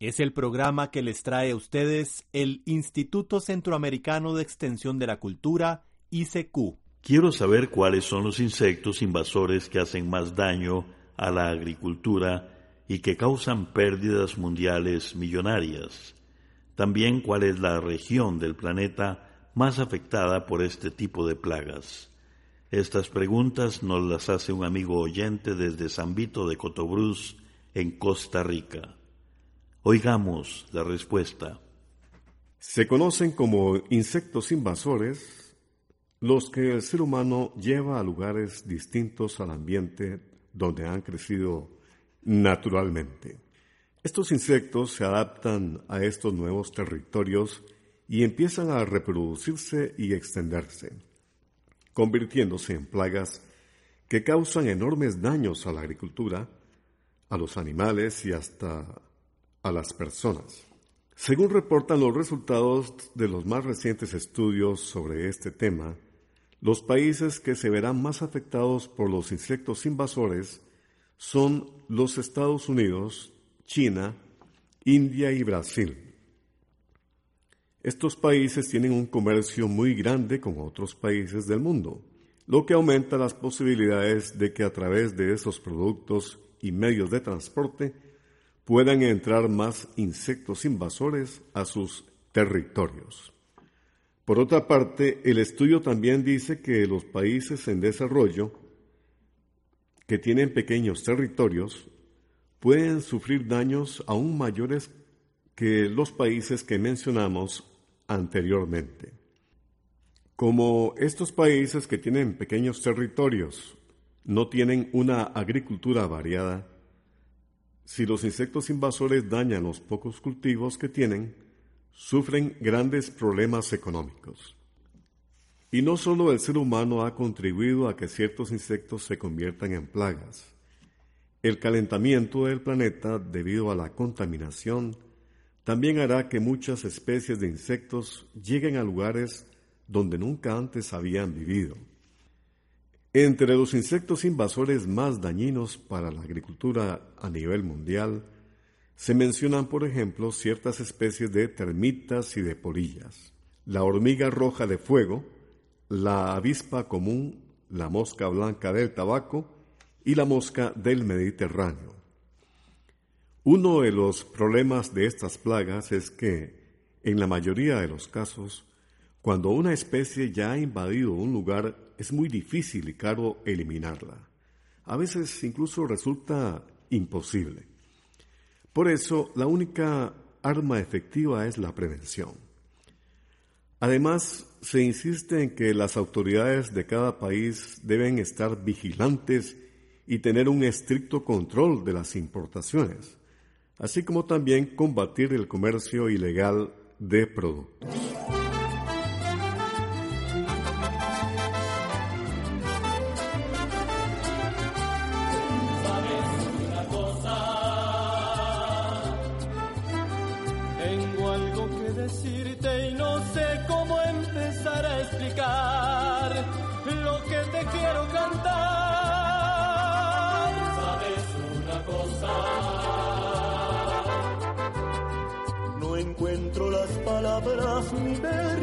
Es el programa que les trae a ustedes el Instituto Centroamericano de Extensión de la Cultura, ICQ. Quiero saber cuáles son los insectos invasores que hacen más daño a la agricultura y que causan pérdidas mundiales millonarias. También cuál es la región del planeta más afectada por este tipo de plagas. Estas preguntas nos las hace un amigo oyente desde San Vito de Cotobruz, en Costa Rica. Oigamos la respuesta. Se conocen como insectos invasores los que el ser humano lleva a lugares distintos al ambiente donde han crecido naturalmente. Estos insectos se adaptan a estos nuevos territorios y empiezan a reproducirse y extenderse convirtiéndose en plagas que causan enormes daños a la agricultura, a los animales y hasta a las personas. Según reportan los resultados de los más recientes estudios sobre este tema, los países que se verán más afectados por los insectos invasores son los Estados Unidos, China, India y Brasil. Estos países tienen un comercio muy grande con otros países del mundo, lo que aumenta las posibilidades de que a través de esos productos y medios de transporte puedan entrar más insectos invasores a sus territorios. Por otra parte, el estudio también dice que los países en desarrollo que tienen pequeños territorios pueden sufrir daños aún mayores que los países que mencionamos anteriormente. Como estos países que tienen pequeños territorios no tienen una agricultura variada, si los insectos invasores dañan los pocos cultivos que tienen, sufren grandes problemas económicos. Y no solo el ser humano ha contribuido a que ciertos insectos se conviertan en plagas. El calentamiento del planeta debido a la contaminación también hará que muchas especies de insectos lleguen a lugares donde nunca antes habían vivido. Entre los insectos invasores más dañinos para la agricultura a nivel mundial, se mencionan, por ejemplo, ciertas especies de termitas y de polillas, la hormiga roja de fuego, la avispa común, la mosca blanca del tabaco y la mosca del Mediterráneo. Uno de los problemas de estas plagas es que, en la mayoría de los casos, cuando una especie ya ha invadido un lugar, es muy difícil y caro eliminarla. A veces incluso resulta imposible. Por eso, la única arma efectiva es la prevención. Además, se insiste en que las autoridades de cada país deben estar vigilantes y tener un estricto control de las importaciones así como también combatir el comercio ilegal de productos. Palabras ni ver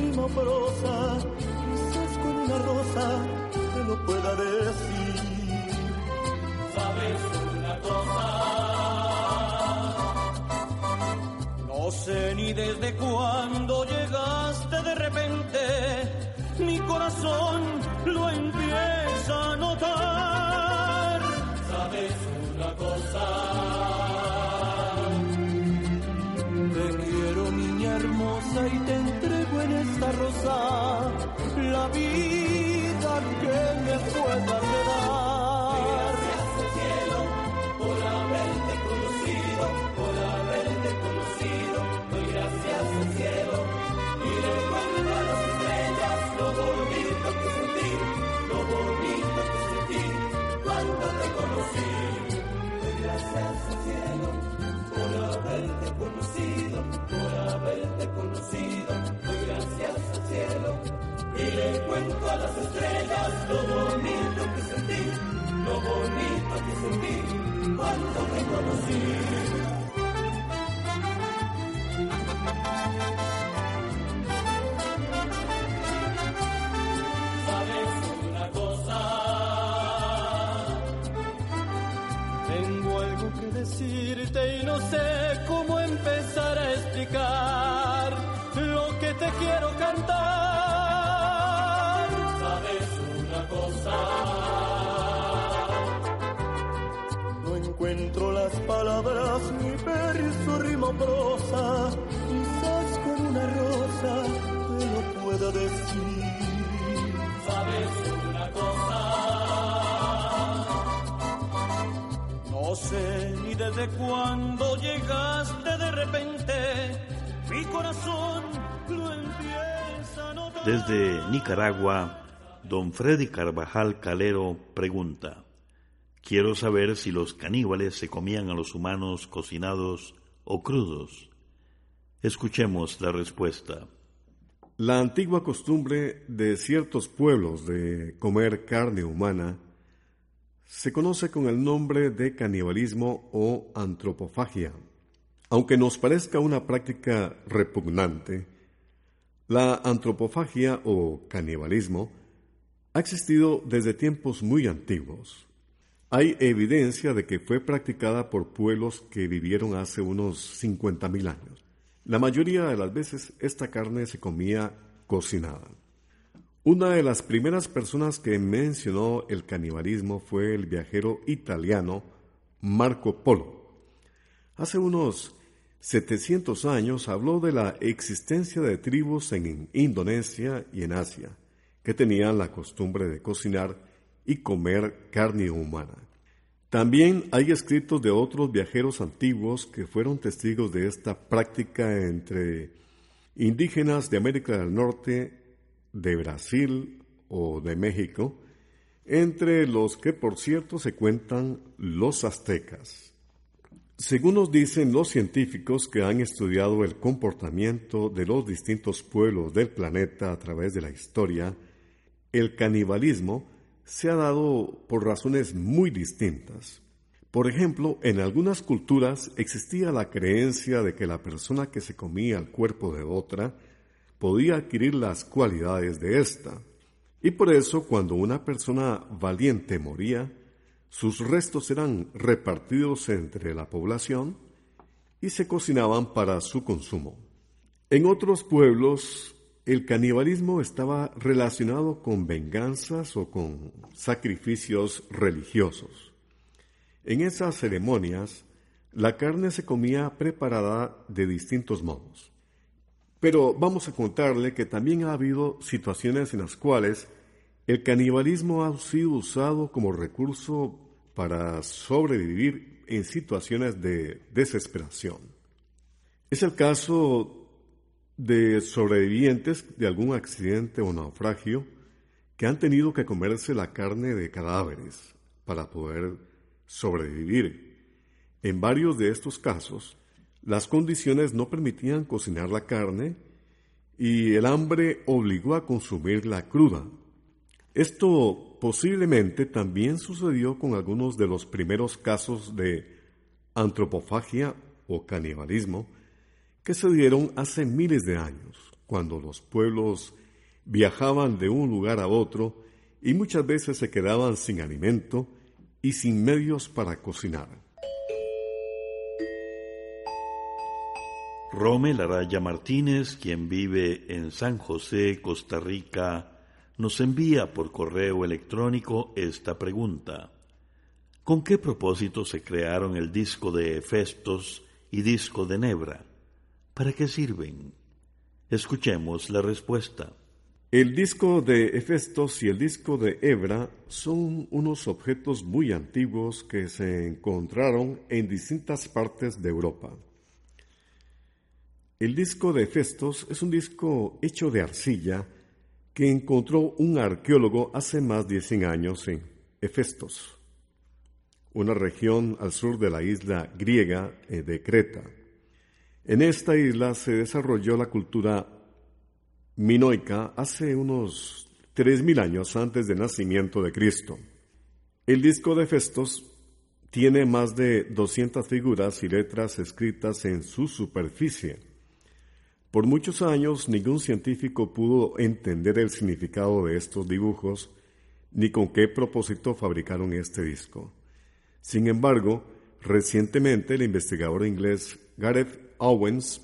rima prosa, quizás con una rosa te lo pueda decir. ¿Sabes una cosa? No sé ni desde cuándo llegaste de repente, mi corazón lo empieza a notar. ¿Sabes una cosa? Prosa, quizás con una rosa te lo pueda decir. ¿Sabes una cosa? No sé ni desde cuándo llegaste de repente, mi corazón lo empieza a notar. Desde Nicaragua, don Freddy Carvajal Calero pregunta, quiero saber si los caníbales se comían a los humanos cocinados o crudos. Escuchemos la respuesta. La antigua costumbre de ciertos pueblos de comer carne humana se conoce con el nombre de canibalismo o antropofagia. Aunque nos parezca una práctica repugnante, la antropofagia o canibalismo ha existido desde tiempos muy antiguos. Hay evidencia de que fue practicada por pueblos que vivieron hace unos 50.000 años. La mayoría de las veces esta carne se comía cocinada. Una de las primeras personas que mencionó el canibalismo fue el viajero italiano Marco Polo. Hace unos 700 años habló de la existencia de tribus en Indonesia y en Asia que tenían la costumbre de cocinar y comer carne humana. También hay escritos de otros viajeros antiguos que fueron testigos de esta práctica entre indígenas de América del Norte, de Brasil o de México, entre los que por cierto se cuentan los aztecas. Según nos dicen los científicos que han estudiado el comportamiento de los distintos pueblos del planeta a través de la historia, el canibalismo se ha dado por razones muy distintas. Por ejemplo, en algunas culturas existía la creencia de que la persona que se comía el cuerpo de otra podía adquirir las cualidades de ésta. Y por eso cuando una persona valiente moría, sus restos eran repartidos entre la población y se cocinaban para su consumo. En otros pueblos, el canibalismo estaba relacionado con venganzas o con sacrificios religiosos. En esas ceremonias, la carne se comía preparada de distintos modos. Pero vamos a contarle que también ha habido situaciones en las cuales el canibalismo ha sido usado como recurso para sobrevivir en situaciones de desesperación. Es el caso de sobrevivientes de algún accidente o naufragio que han tenido que comerse la carne de cadáveres para poder sobrevivir. En varios de estos casos, las condiciones no permitían cocinar la carne y el hambre obligó a consumirla cruda. Esto posiblemente también sucedió con algunos de los primeros casos de antropofagia o canibalismo que se dieron hace miles de años, cuando los pueblos viajaban de un lugar a otro y muchas veces se quedaban sin alimento y sin medios para cocinar. Rome Laraya Martínez, quien vive en San José, Costa Rica, nos envía por correo electrónico esta pregunta. ¿Con qué propósito se crearon el disco de Hefestos y disco de Nebra? ¿Para qué sirven? Escuchemos la respuesta. El disco de Hefestos y el disco de Hebra son unos objetos muy antiguos que se encontraron en distintas partes de Europa. El disco de Hefestos es un disco hecho de arcilla que encontró un arqueólogo hace más de 100 años en Hefestos, una región al sur de la isla griega eh, de Creta. En esta isla se desarrolló la cultura minoica hace unos 3.000 años antes del nacimiento de Cristo. El disco de Festos tiene más de 200 figuras y letras escritas en su superficie. Por muchos años ningún científico pudo entender el significado de estos dibujos ni con qué propósito fabricaron este disco. Sin embargo, recientemente el investigador inglés Gareth Owens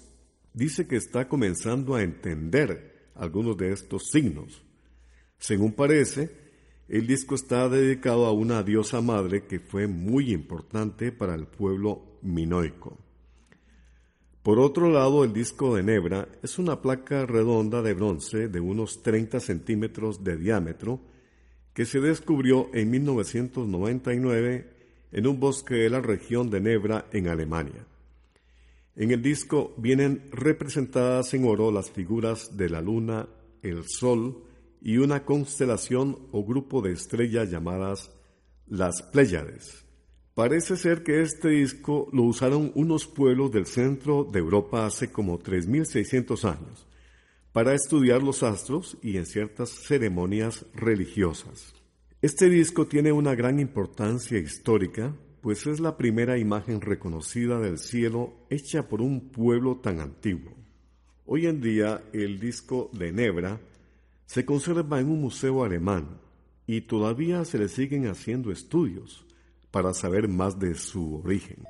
dice que está comenzando a entender algunos de estos signos. Según parece, el disco está dedicado a una diosa madre que fue muy importante para el pueblo minoico. Por otro lado, el disco de Nebra es una placa redonda de bronce de unos 30 centímetros de diámetro que se descubrió en 1999 en un bosque de la región de Nebra en Alemania. En el disco vienen representadas en oro las figuras de la luna, el sol y una constelación o grupo de estrellas llamadas las Pléyades. Parece ser que este disco lo usaron unos pueblos del centro de Europa hace como 3.600 años para estudiar los astros y en ciertas ceremonias religiosas. Este disco tiene una gran importancia histórica pues es la primera imagen reconocida del cielo hecha por un pueblo tan antiguo. Hoy en día el disco de Nebra se conserva en un museo alemán y todavía se le siguen haciendo estudios para saber más de su origen.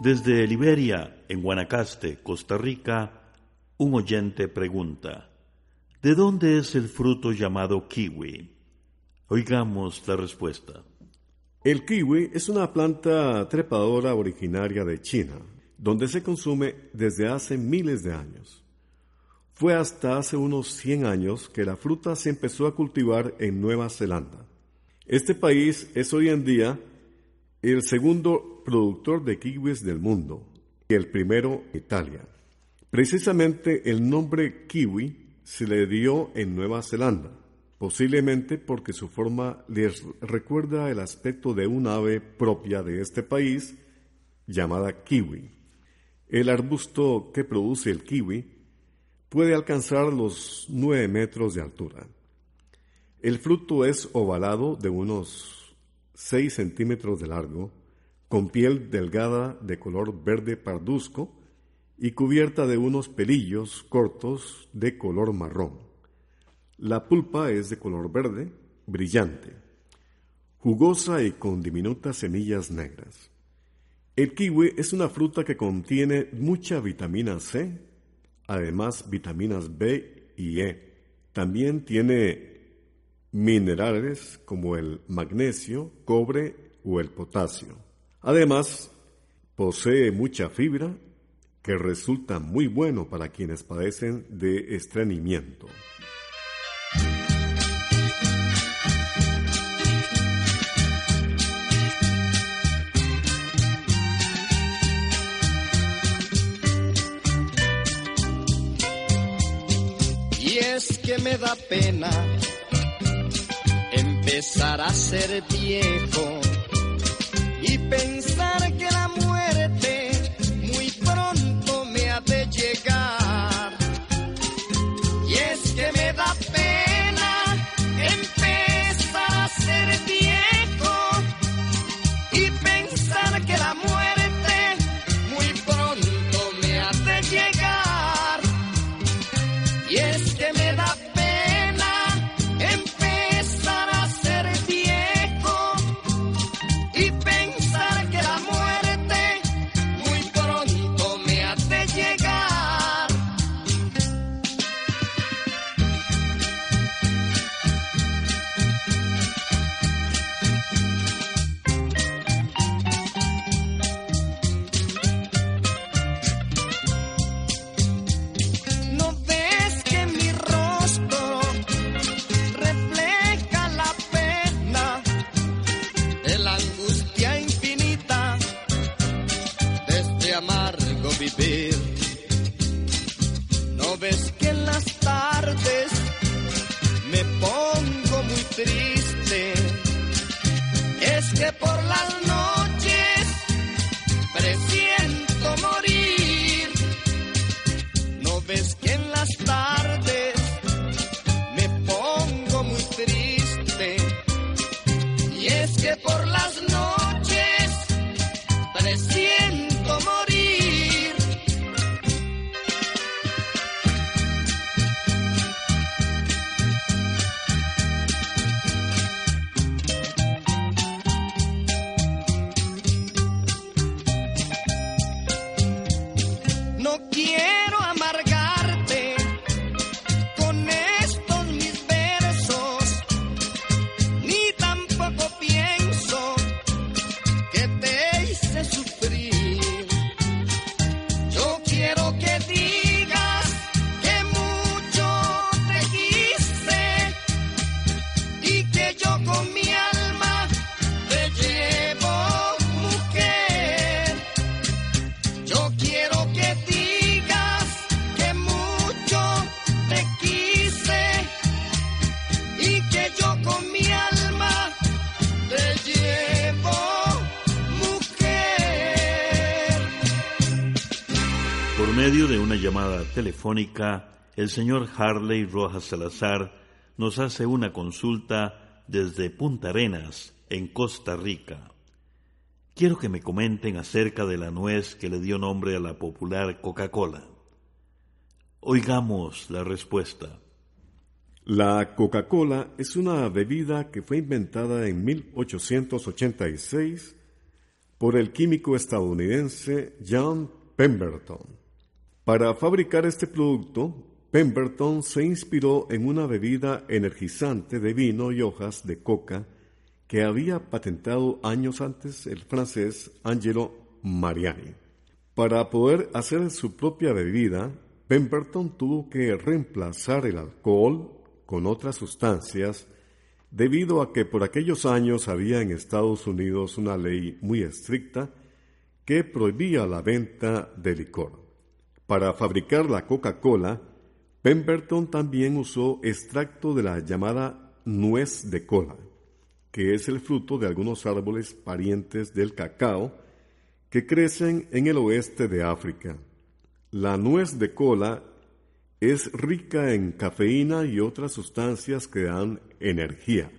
Desde Liberia, en Guanacaste, Costa Rica, un oyente pregunta, ¿de dónde es el fruto llamado kiwi? Oigamos la respuesta. El kiwi es una planta trepadora originaria de China, donde se consume desde hace miles de años. Fue hasta hace unos 100 años que la fruta se empezó a cultivar en Nueva Zelanda. Este país es hoy en día el segundo productor de kiwis del mundo y el primero Italia. Precisamente el nombre kiwi se le dio en Nueva Zelanda posiblemente porque su forma les recuerda el aspecto de un ave propia de este país llamada kiwi. El arbusto que produce el kiwi puede alcanzar los 9 metros de altura. El fruto es ovalado de unos 6 centímetros de largo, con piel delgada de color verde parduzco y cubierta de unos pelillos cortos de color marrón. La pulpa es de color verde, brillante, jugosa y con diminutas semillas negras. El kiwi es una fruta que contiene mucha vitamina C, además vitaminas B y E. También tiene minerales como el magnesio, cobre o el potasio. Además, posee mucha fibra que resulta muy bueno para quienes padecen de estreñimiento. Me da pena empezar a ser viejo No ves que las el señor Harley Rojas Salazar nos hace una consulta desde Punta Arenas, en Costa Rica. Quiero que me comenten acerca de la nuez que le dio nombre a la popular Coca-Cola. Oigamos la respuesta. La Coca-Cola es una bebida que fue inventada en 1886 por el químico estadounidense John Pemberton. Para fabricar este producto, Pemberton se inspiró en una bebida energizante de vino y hojas de coca que había patentado años antes el francés Angelo Mariani. Para poder hacer su propia bebida, Pemberton tuvo que reemplazar el alcohol con otras sustancias debido a que por aquellos años había en Estados Unidos una ley muy estricta que prohibía la venta de licor. Para fabricar la Coca-Cola, Pemberton también usó extracto de la llamada nuez de cola, que es el fruto de algunos árboles parientes del cacao que crecen en el oeste de África. La nuez de cola es rica en cafeína y otras sustancias que dan energía.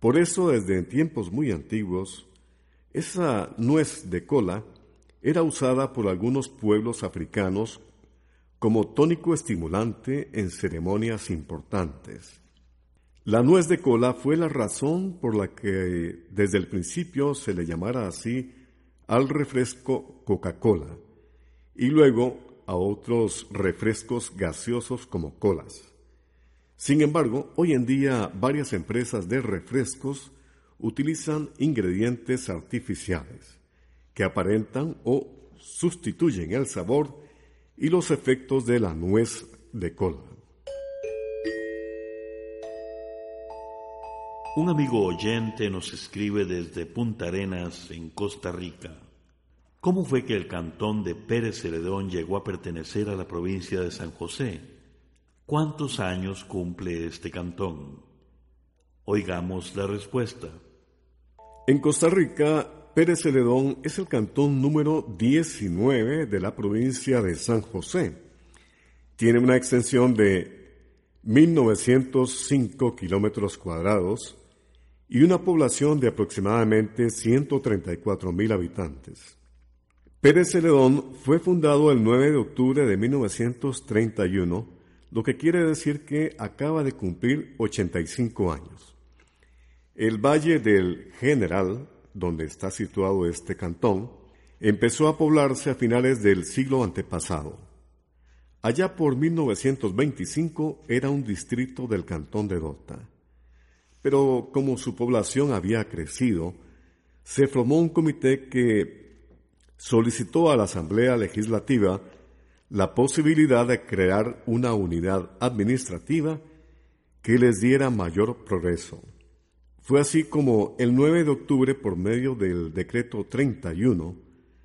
Por eso, desde tiempos muy antiguos, esa nuez de cola era usada por algunos pueblos africanos como tónico estimulante en ceremonias importantes. La nuez de cola fue la razón por la que desde el principio se le llamara así al refresco Coca-Cola y luego a otros refrescos gaseosos como colas. Sin embargo, hoy en día varias empresas de refrescos utilizan ingredientes artificiales que aparentan o sustituyen el sabor y los efectos de la nuez de cola. Un amigo oyente nos escribe desde Punta Arenas, en Costa Rica. ¿Cómo fue que el cantón de Pérez Celedón llegó a pertenecer a la provincia de San José? ¿Cuántos años cumple este cantón? Oigamos la respuesta. En Costa Rica, Pérez Celedón es el cantón número 19 de la provincia de San José. Tiene una extensión de 1.905 kilómetros cuadrados y una población de aproximadamente 134 mil habitantes. Pérez Celedón fue fundado el 9 de octubre de 1931, lo que quiere decir que acaba de cumplir 85 años. El Valle del General, donde está situado este cantón, empezó a poblarse a finales del siglo antepasado. Allá por 1925 era un distrito del cantón de Dota. Pero como su población había crecido, se formó un comité que solicitó a la Asamblea Legislativa la posibilidad de crear una unidad administrativa que les diera mayor progreso. Fue así como el 9 de octubre, por medio del decreto 31,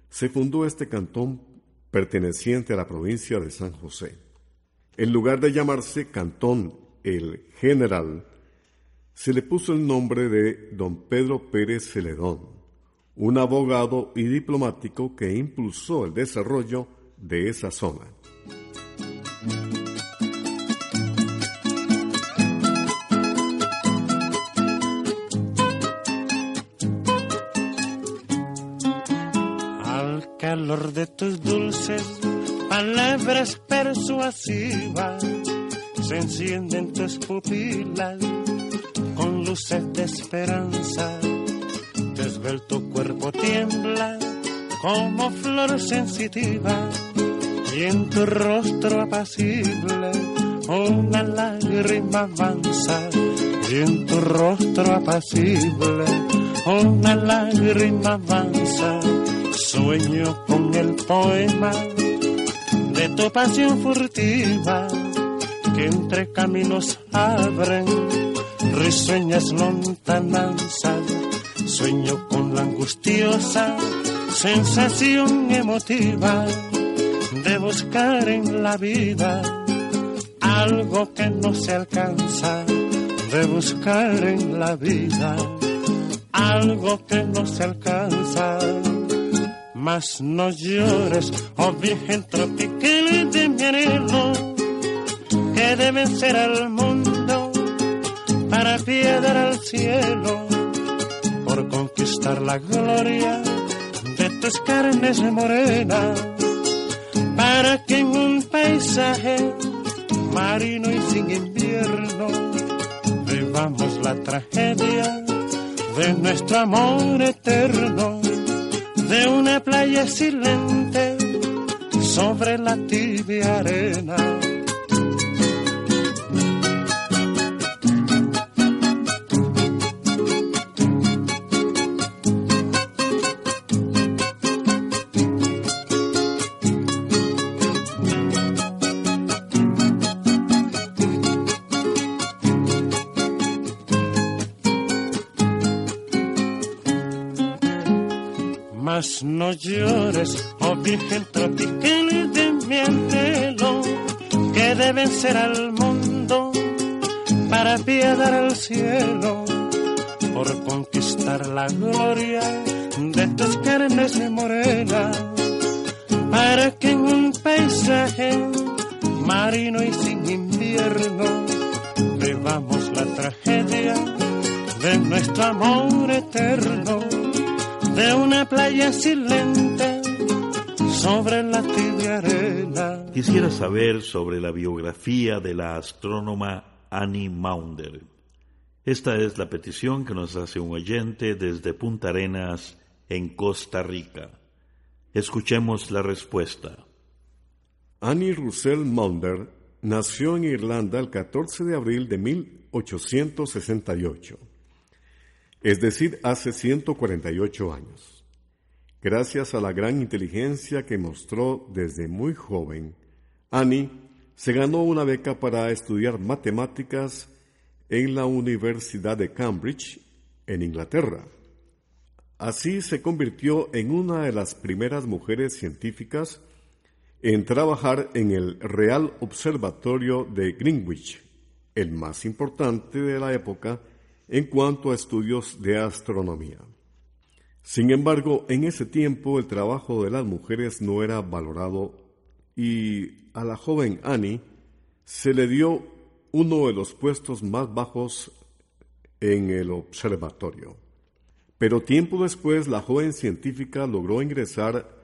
se fundó este cantón perteneciente a la provincia de San José. En lugar de llamarse Cantón el General, se le puso el nombre de don Pedro Pérez Celedón, un abogado y diplomático que impulsó el desarrollo de esa zona. Calor de tus dulces palabras persuasivas se encienden tus pupilas con luces de esperanza. Tu esbelto cuerpo tiembla como flor sensitiva y en tu rostro apacible una lágrima avanza y en tu rostro apacible una lágrima avanza. Sueño con el poema de tu pasión furtiva que entre caminos abren risueñas lontananzas. Sueño con la angustiosa sensación emotiva de buscar en la vida algo que no se alcanza, de buscar en la vida algo que no se alcanza. Mas no llores, oh virgen tropical de mi anhelo, que deben ser al mundo para piedra al cielo, por conquistar la gloria de tus carnes morenas, para que en un paisaje marino y sin invierno vivamos la tragedia de nuestro amor eterno, de una playa silente sobre la tibia arena. Mas no llores, oh virgen tropical de mi anhelo, que deben ser al mundo para piedar al cielo, por conquistar la gloria de tus carnes morenas, para que en un paisaje marino y sin invierno vivamos la tragedia de nuestro amor eterno de una playa silente sobre la tibia arena. Quisiera saber sobre la biografía de la astrónoma Annie Maunder. Esta es la petición que nos hace un oyente desde Punta Arenas, en Costa Rica. Escuchemos la respuesta. Annie Russell Maunder nació en Irlanda el 14 de abril de 1868 es decir, hace 148 años. Gracias a la gran inteligencia que mostró desde muy joven, Annie se ganó una beca para estudiar matemáticas en la Universidad de Cambridge, en Inglaterra. Así se convirtió en una de las primeras mujeres científicas en trabajar en el Real Observatorio de Greenwich, el más importante de la época en cuanto a estudios de astronomía. Sin embargo, en ese tiempo el trabajo de las mujeres no era valorado y a la joven Annie se le dio uno de los puestos más bajos en el observatorio. Pero tiempo después la joven científica logró ingresar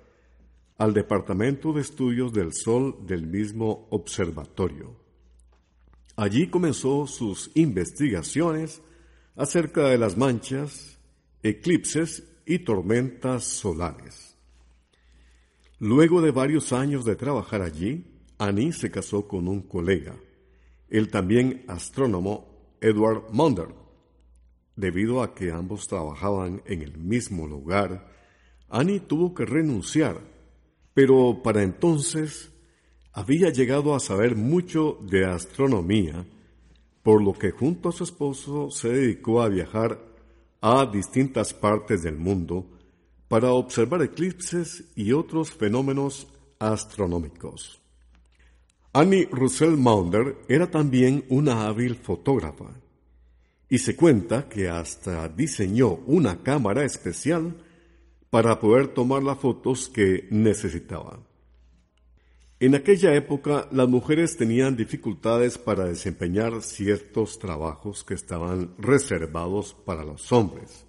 al Departamento de Estudios del Sol del mismo observatorio. Allí comenzó sus investigaciones acerca de las manchas, eclipses y tormentas solares. Luego de varios años de trabajar allí, Annie se casó con un colega, el también astrónomo Edward Maunder. Debido a que ambos trabajaban en el mismo lugar, Annie tuvo que renunciar, pero para entonces había llegado a saber mucho de astronomía por lo que junto a su esposo se dedicó a viajar a distintas partes del mundo para observar eclipses y otros fenómenos astronómicos. Annie Russell Maunder era también una hábil fotógrafa y se cuenta que hasta diseñó una cámara especial para poder tomar las fotos que necesitaba. En aquella época las mujeres tenían dificultades para desempeñar ciertos trabajos que estaban reservados para los hombres.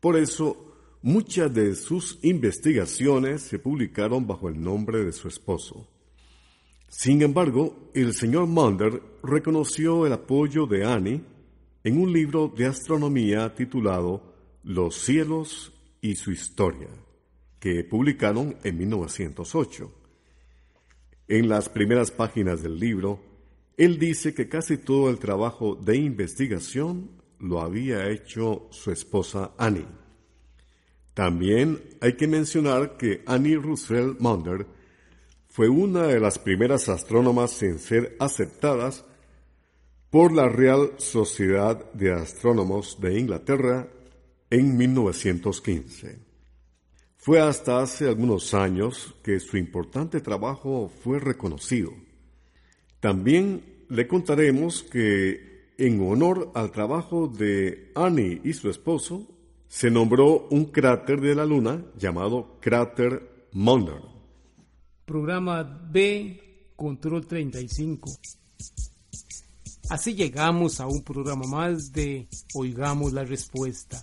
Por eso, muchas de sus investigaciones se publicaron bajo el nombre de su esposo. Sin embargo, el señor Munder reconoció el apoyo de Annie en un libro de astronomía titulado Los cielos y su historia, que publicaron en 1908. En las primeras páginas del libro, él dice que casi todo el trabajo de investigación lo había hecho su esposa Annie. También hay que mencionar que Annie Russell Maunder fue una de las primeras astrónomas en ser aceptadas por la Real Sociedad de Astrónomos de Inglaterra en 1915. Fue hasta hace algunos años que su importante trabajo fue reconocido. También le contaremos que en honor al trabajo de Annie y su esposo, se nombró un cráter de la Luna llamado cráter Maunder. Programa B, Control 35. Así llegamos a un programa más de Oigamos la Respuesta.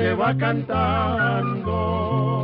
se va cantando